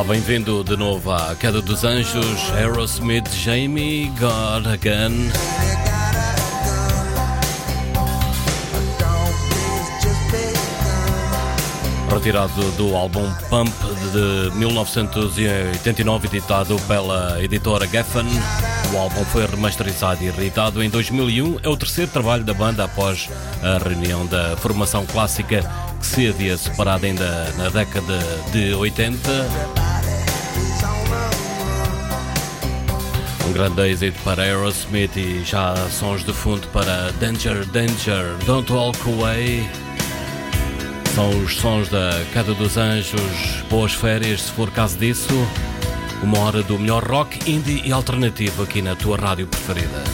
Olá, bem-vindo de novo à Queda dos Anjos, Aerosmith, Jamie, God Again. Retirado do álbum Pump de 1989, editado pela editora Geffen. O álbum foi remasterizado e reeditado em 2001. É o terceiro trabalho da banda após a reunião da formação clássica que se havia separado ainda na década de 80. Um grande êxito para Aerosmith e já sons de fundo para Danger, Danger, Don't Walk Away. São os sons da Queda dos Anjos. Boas férias, se for caso disso. Uma hora do melhor rock, indie e alternativo aqui na tua rádio preferida.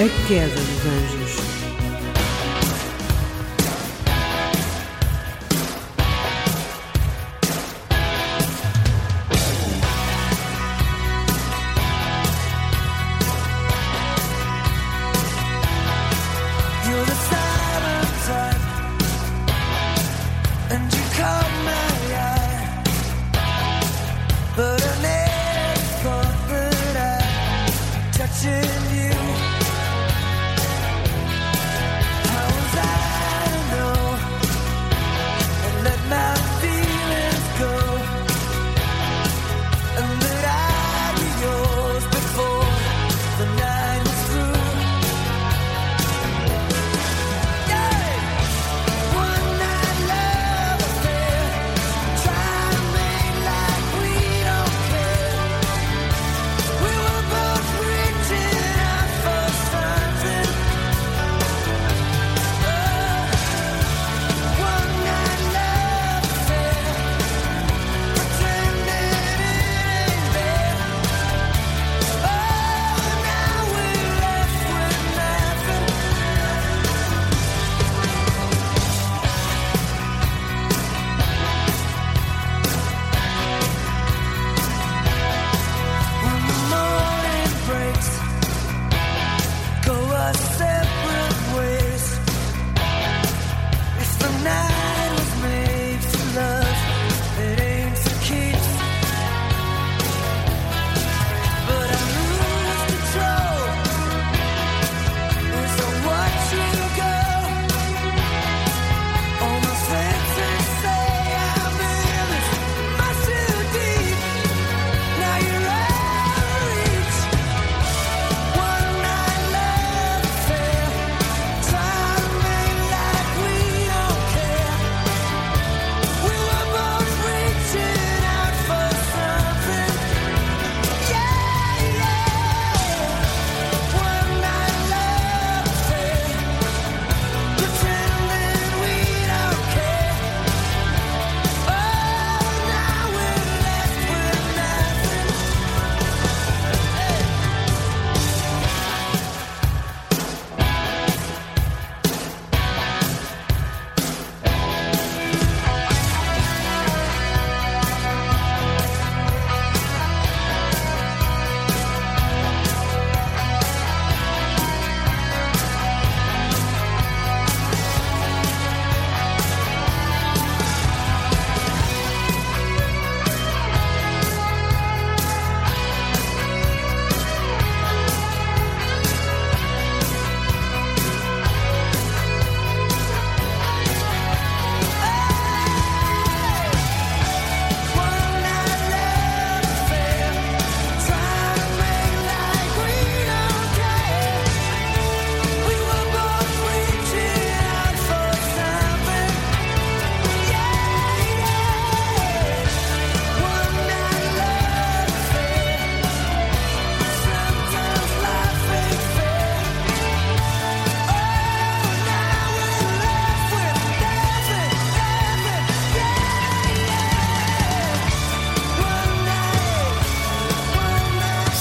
A queda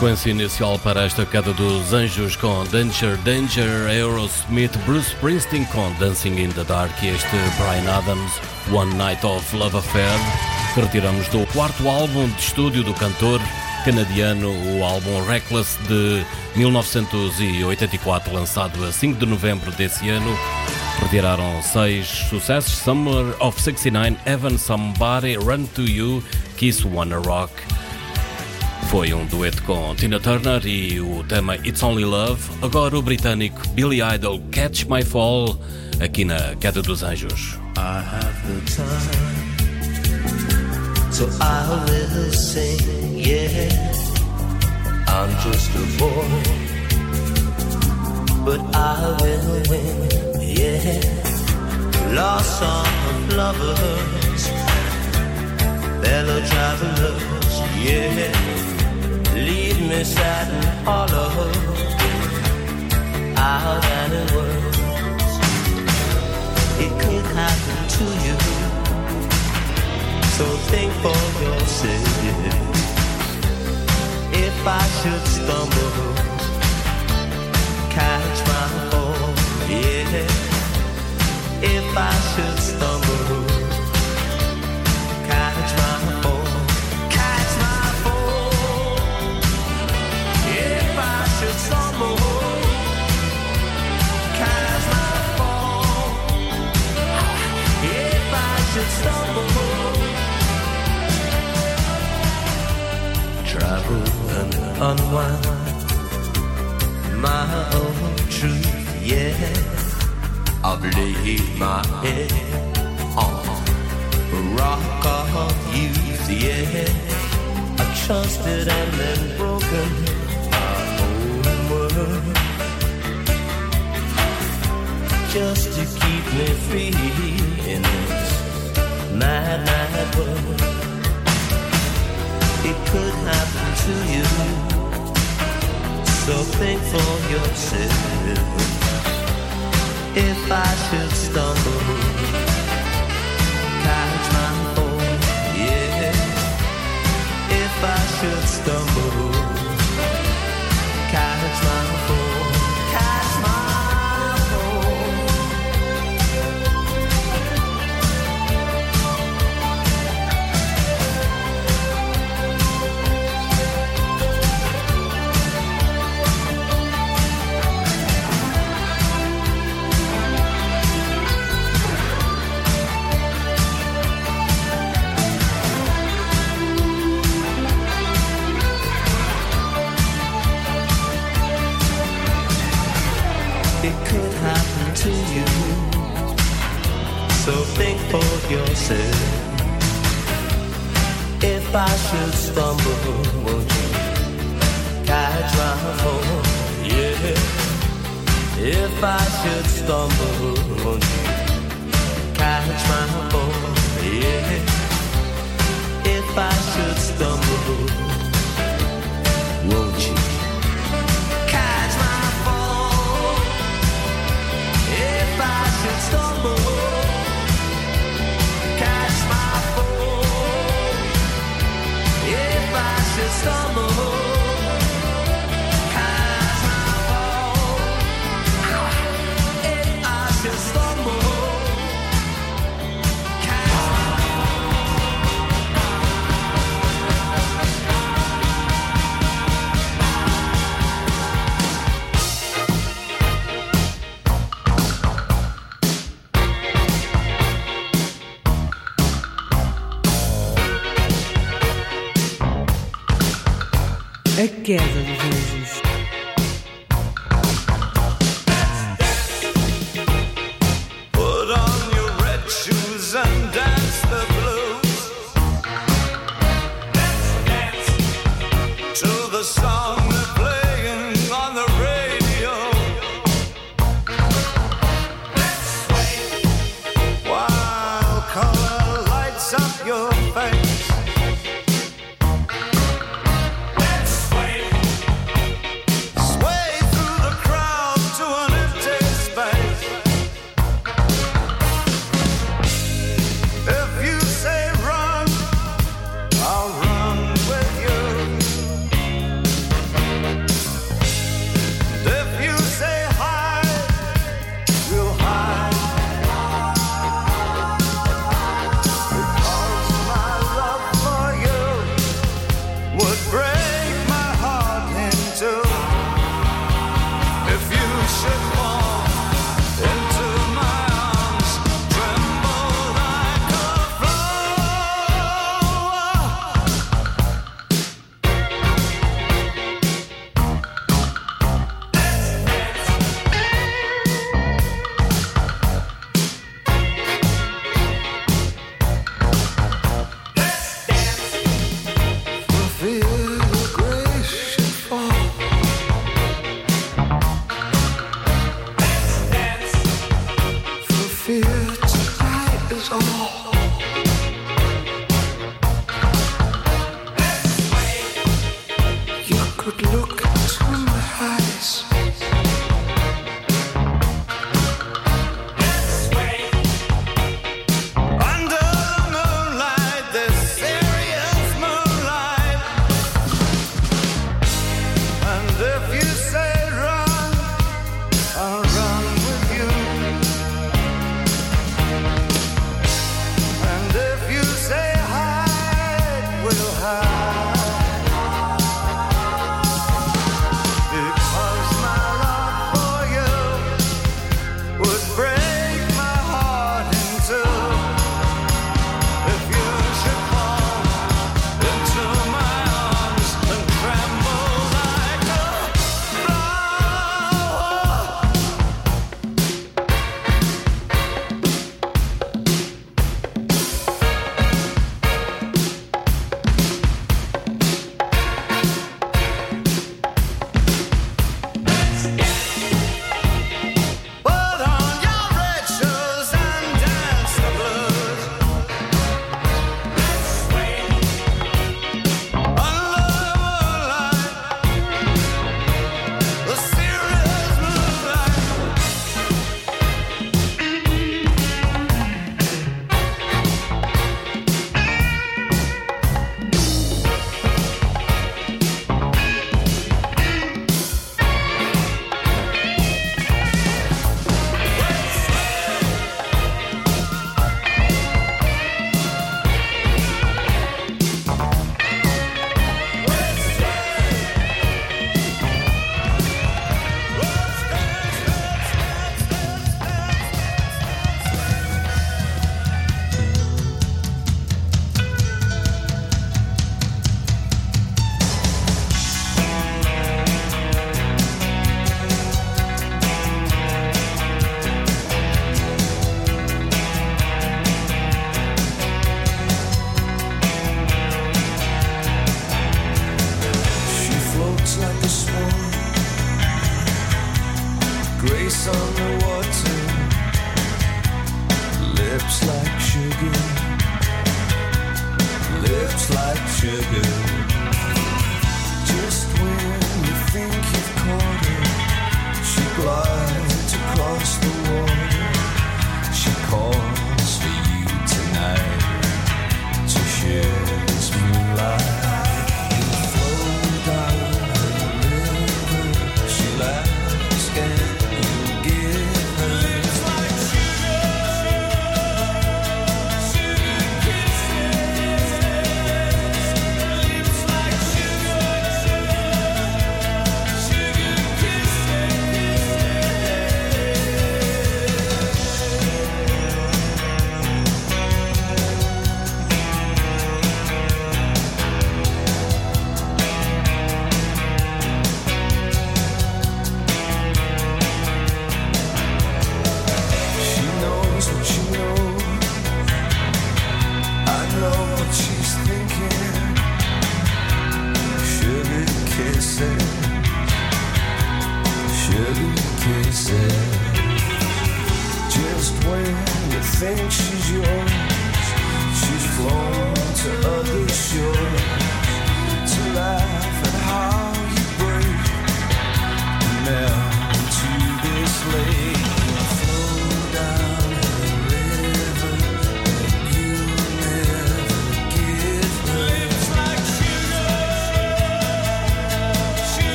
sequência inicial para esta queda dos anjos com Danger, Danger, Aerosmith, Bruce Springsteen com Dancing in the Dark e este Brian Adams, One Night of Love Affair, que retiramos do quarto álbum de estúdio do cantor canadiano, o álbum Reckless de 1984, lançado a 5 de novembro desse ano. Retiraram seis sucessos: Summer of 69, Evan Somebody, Run to You, Kiss Wanna Rock. Foi um dueto com Tina Turner e o tema It's Only Love. Agora o britânico Billy Idol Catch My Fall, aqui na Queda dos Anjos. I have the time, so I will sing, yeah. I'm just a boy, but I will win, yeah. Lost of lovers, fellow travelers, yeah. Leave me sad and hollow, out and in words it could happen to you. So think for yourself. If I should stumble, catch my fall, yeah. If I should stumble, travel and unwind my own truth, yeah. I've laid my head on rock of youth, yeah. I trusted and then broken my own word just to keep me free in this mad, mad world. It could happen to you, so think for yourself. If I should stumble, catch my fall, yeah. If I should stumble, catch my fall, should stumble, won't you catch my fall? Yeah. If I should stumble, won't you catch my fall? Yeah. If I should stumble,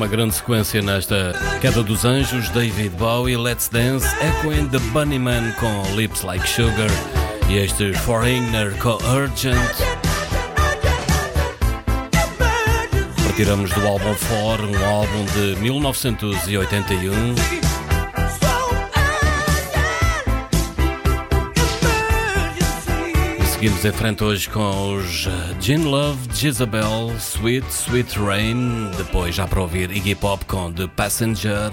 uma grande sequência nesta Queda dos Anjos, David Bowie, Let's Dance, Echo and the Bunnyman com Lips Like Sugar e este Foreigner com Urgent. Partiramos do álbum For, um álbum de 1981. Seguimos em frente hoje com os eh, Gin Love, Jezebel, Sweet, Sweet Rain. Depois já para ouvir Iggy Pop com The Passenger.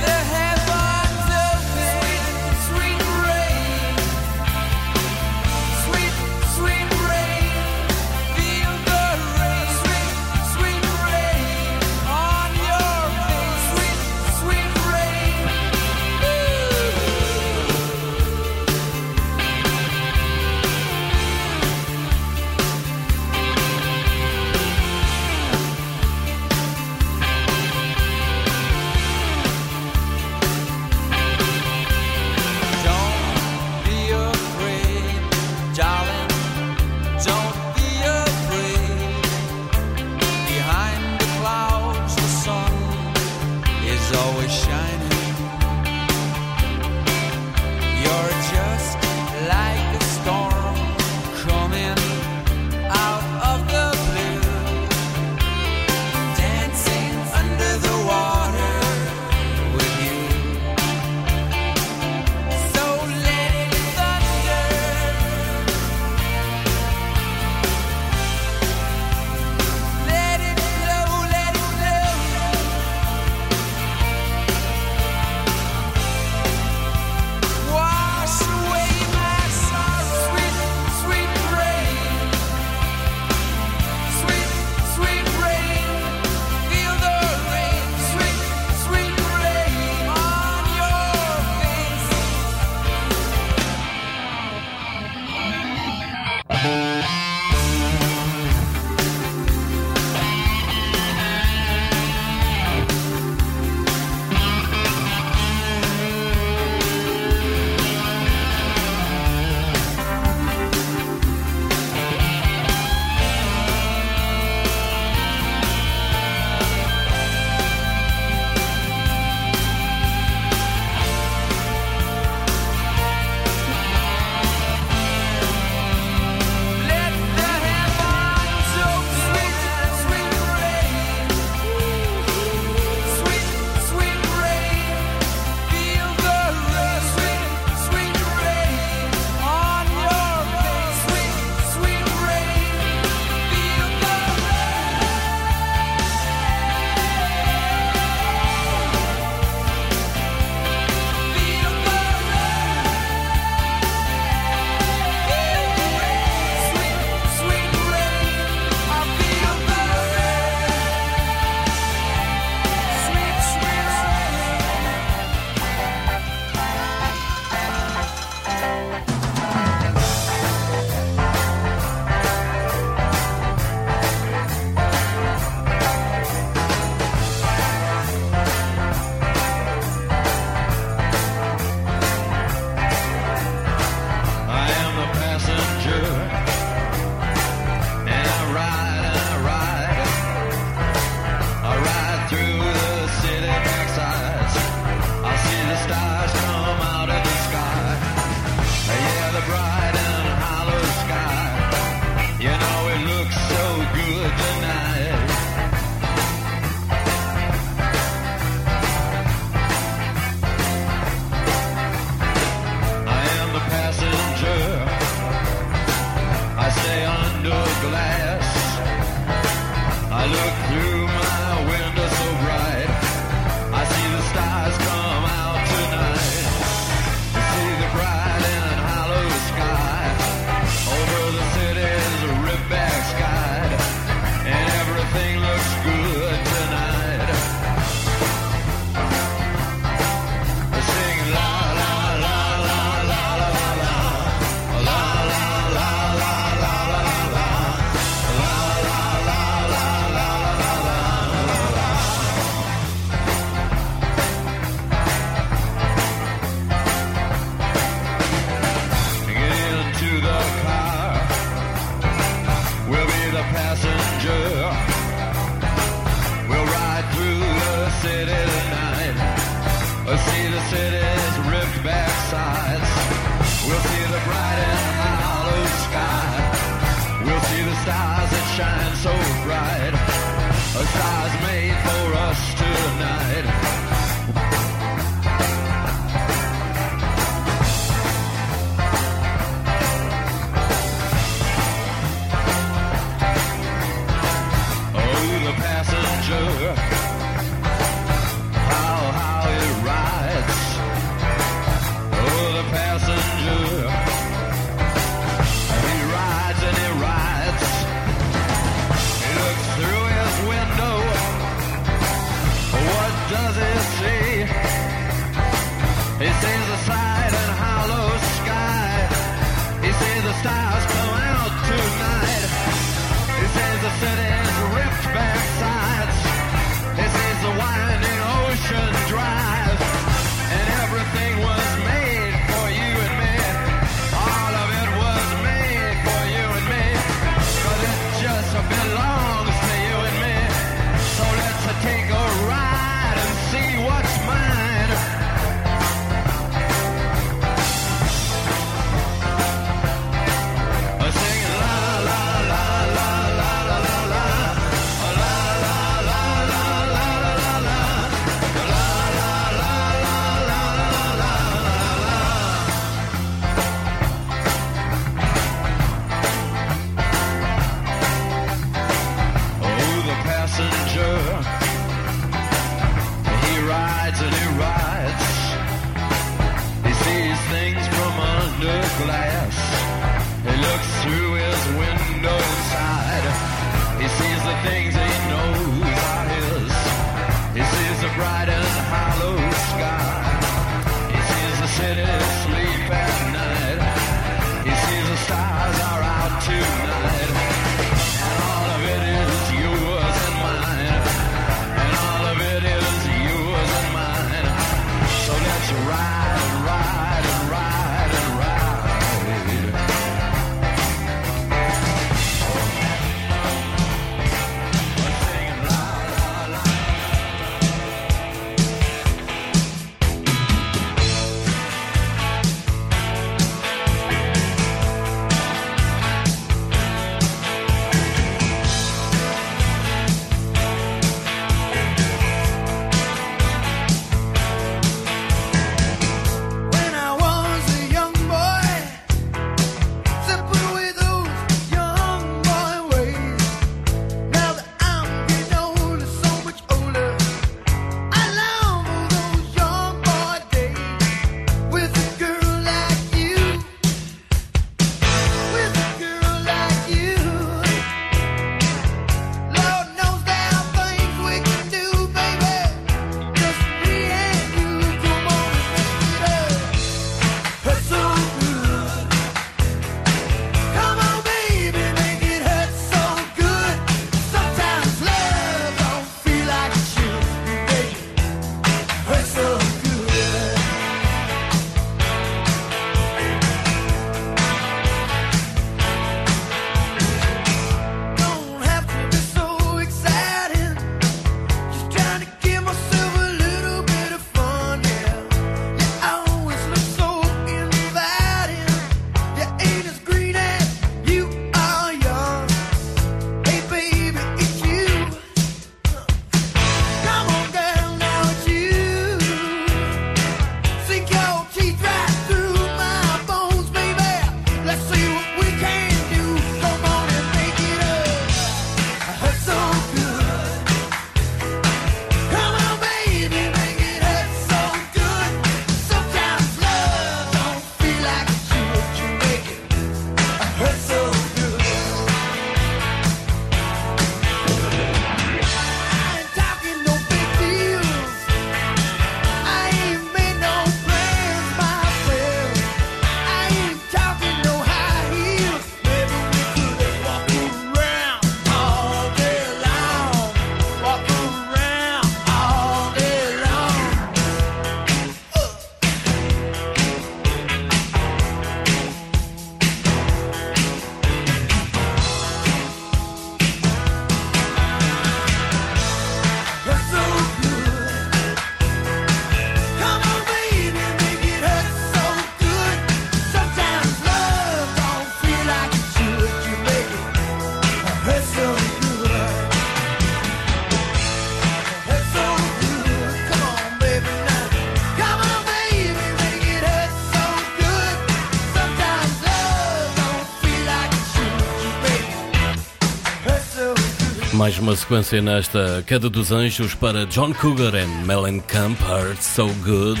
Mais uma sequência nesta Queda dos Anjos para John Cougar e Mellencamp, Hurt So Good.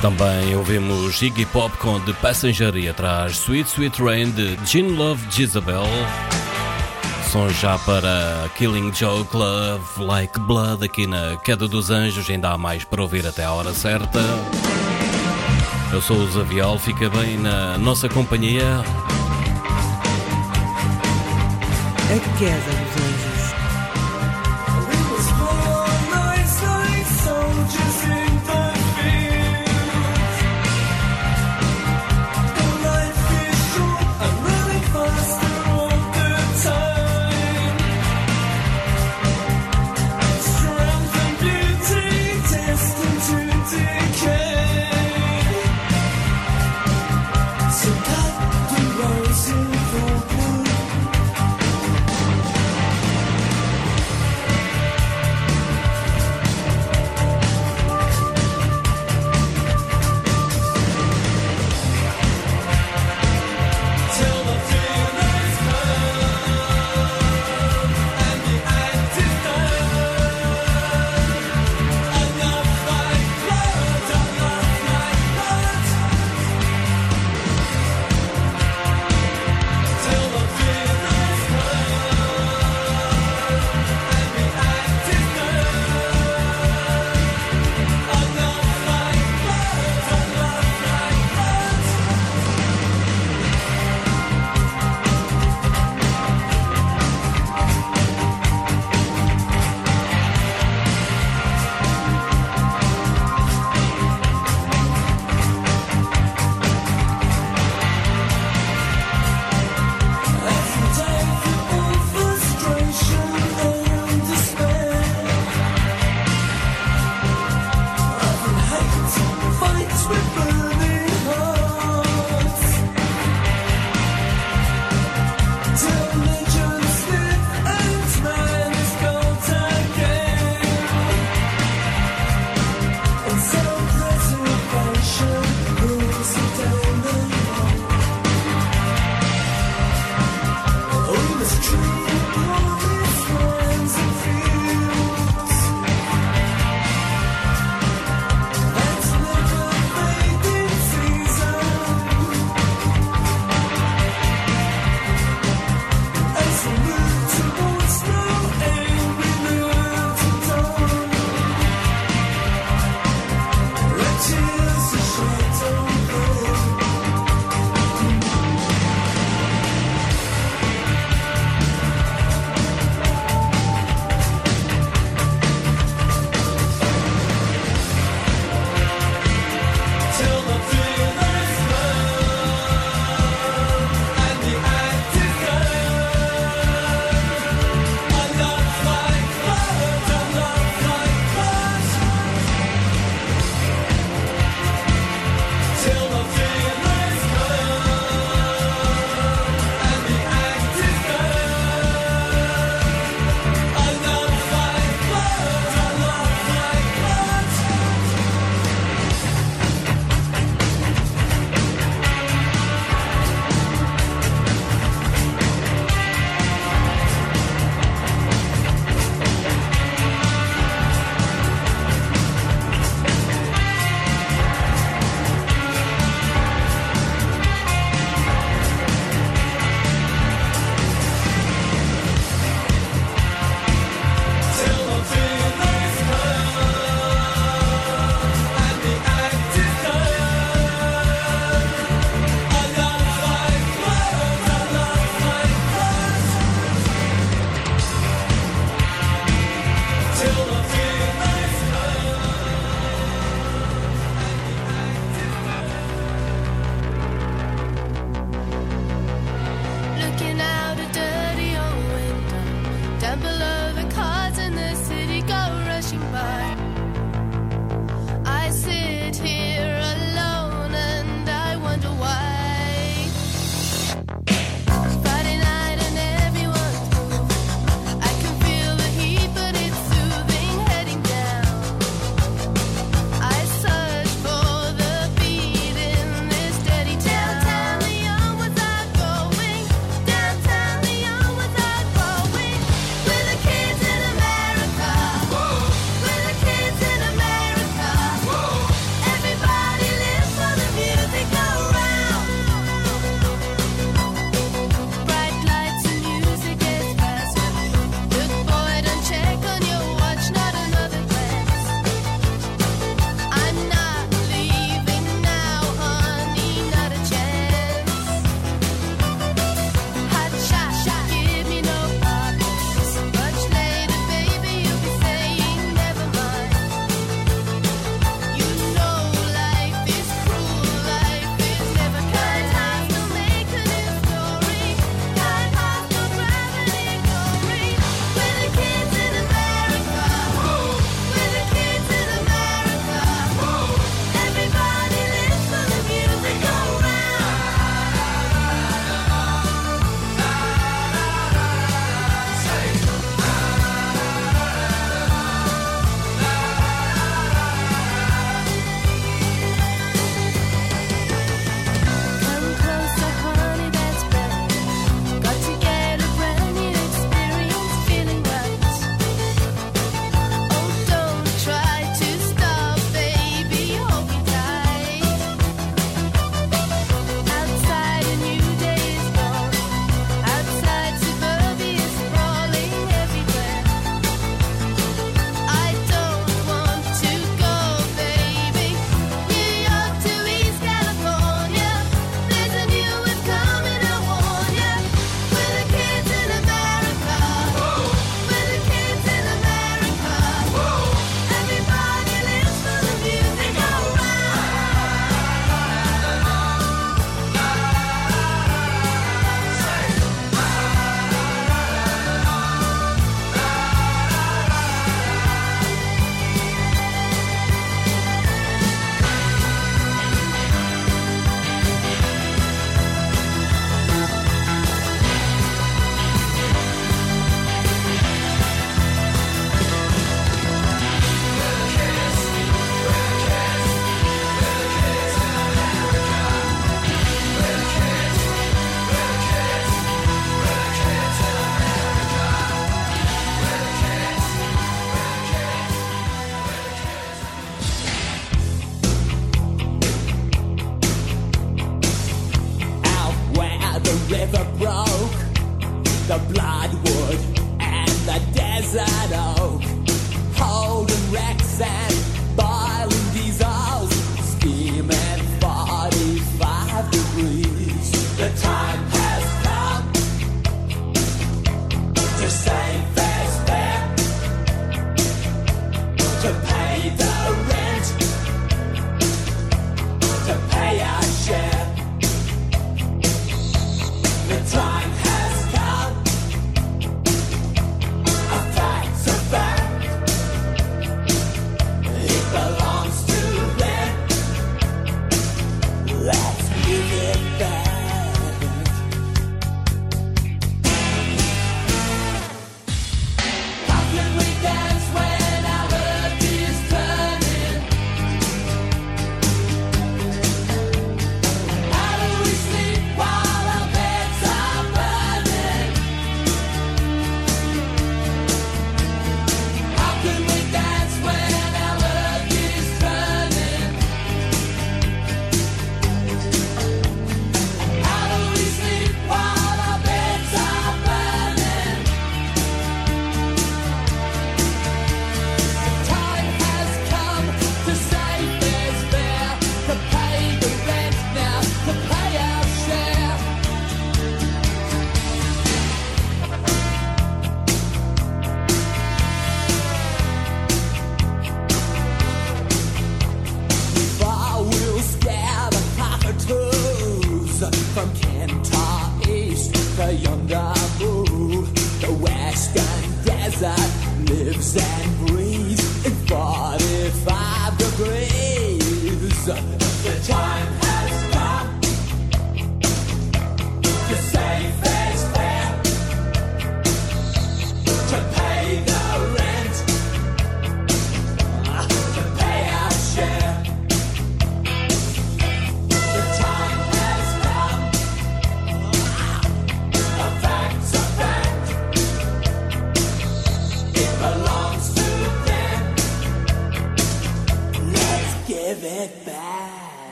Também ouvimos Iggy Pop com The Passenger e atrás Sweet Sweet Rain de Gin Love Jezebel. Som já para Killing Joke Love Like Blood aqui na Queda dos Anjos. Ainda há mais para ouvir até a hora certa. Eu sou o Zavial, fica bem na nossa companhia. A queda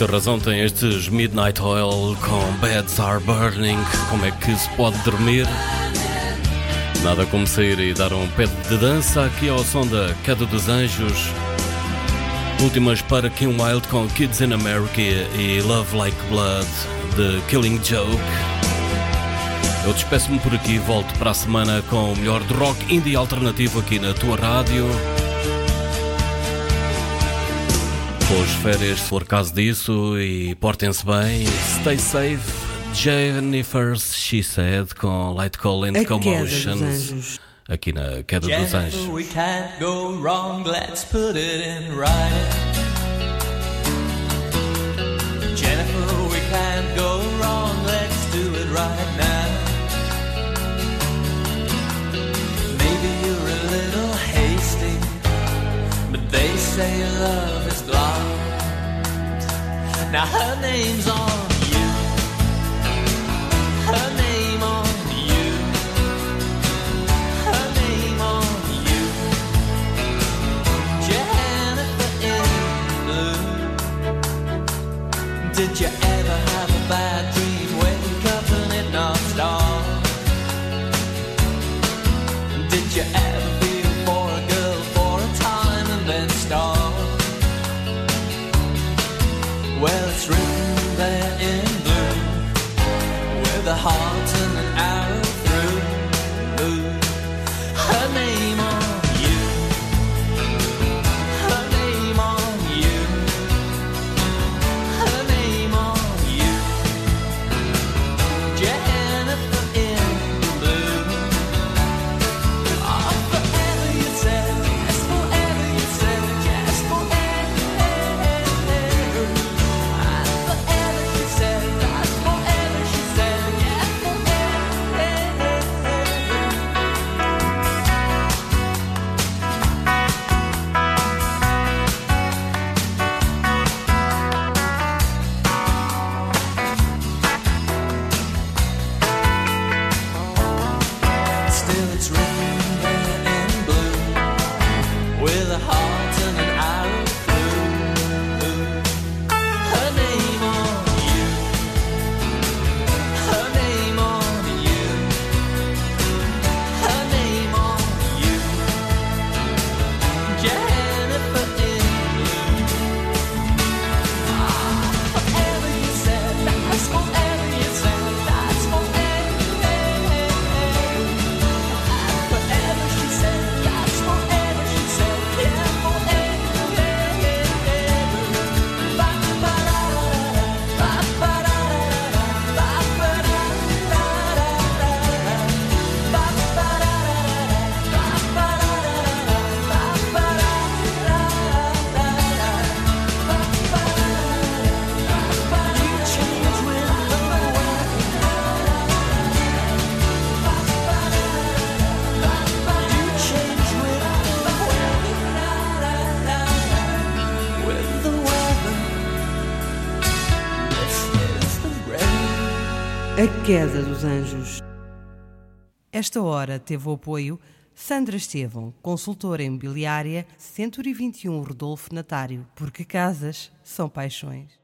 Muita razão tem estes Midnight Oil com Beds Are Burning. Como é que se pode dormir? Nada como sair e dar um pé de dança aqui ao som da Queda dos Anjos. Últimas para Kim Wilde com Kids in America e Love Like Blood de Killing Joke. Eu despeço-me por aqui e volto para a semana com o melhor de rock indie alternativo aqui na tua rádio. Boas férias, se for caso disso, e portem-se bem. Stay safe. Jennifer's She Said com Light Call and Commotions. Aqui na Queda dos Anjos. Jennifer, we can't go wrong, let's put it in writing. Jennifer, we can't go wrong, let's do it right now. Maybe you're a little hasty, but they say love is. Now her name's on you, her name on you. Her name on you, Jennifer in blue. Did you riqueza dos anjos. Esta hora teve o apoio Sandra Estevão, consultora imobiliária 121 Rodolfo Natário, porque casas são paixões.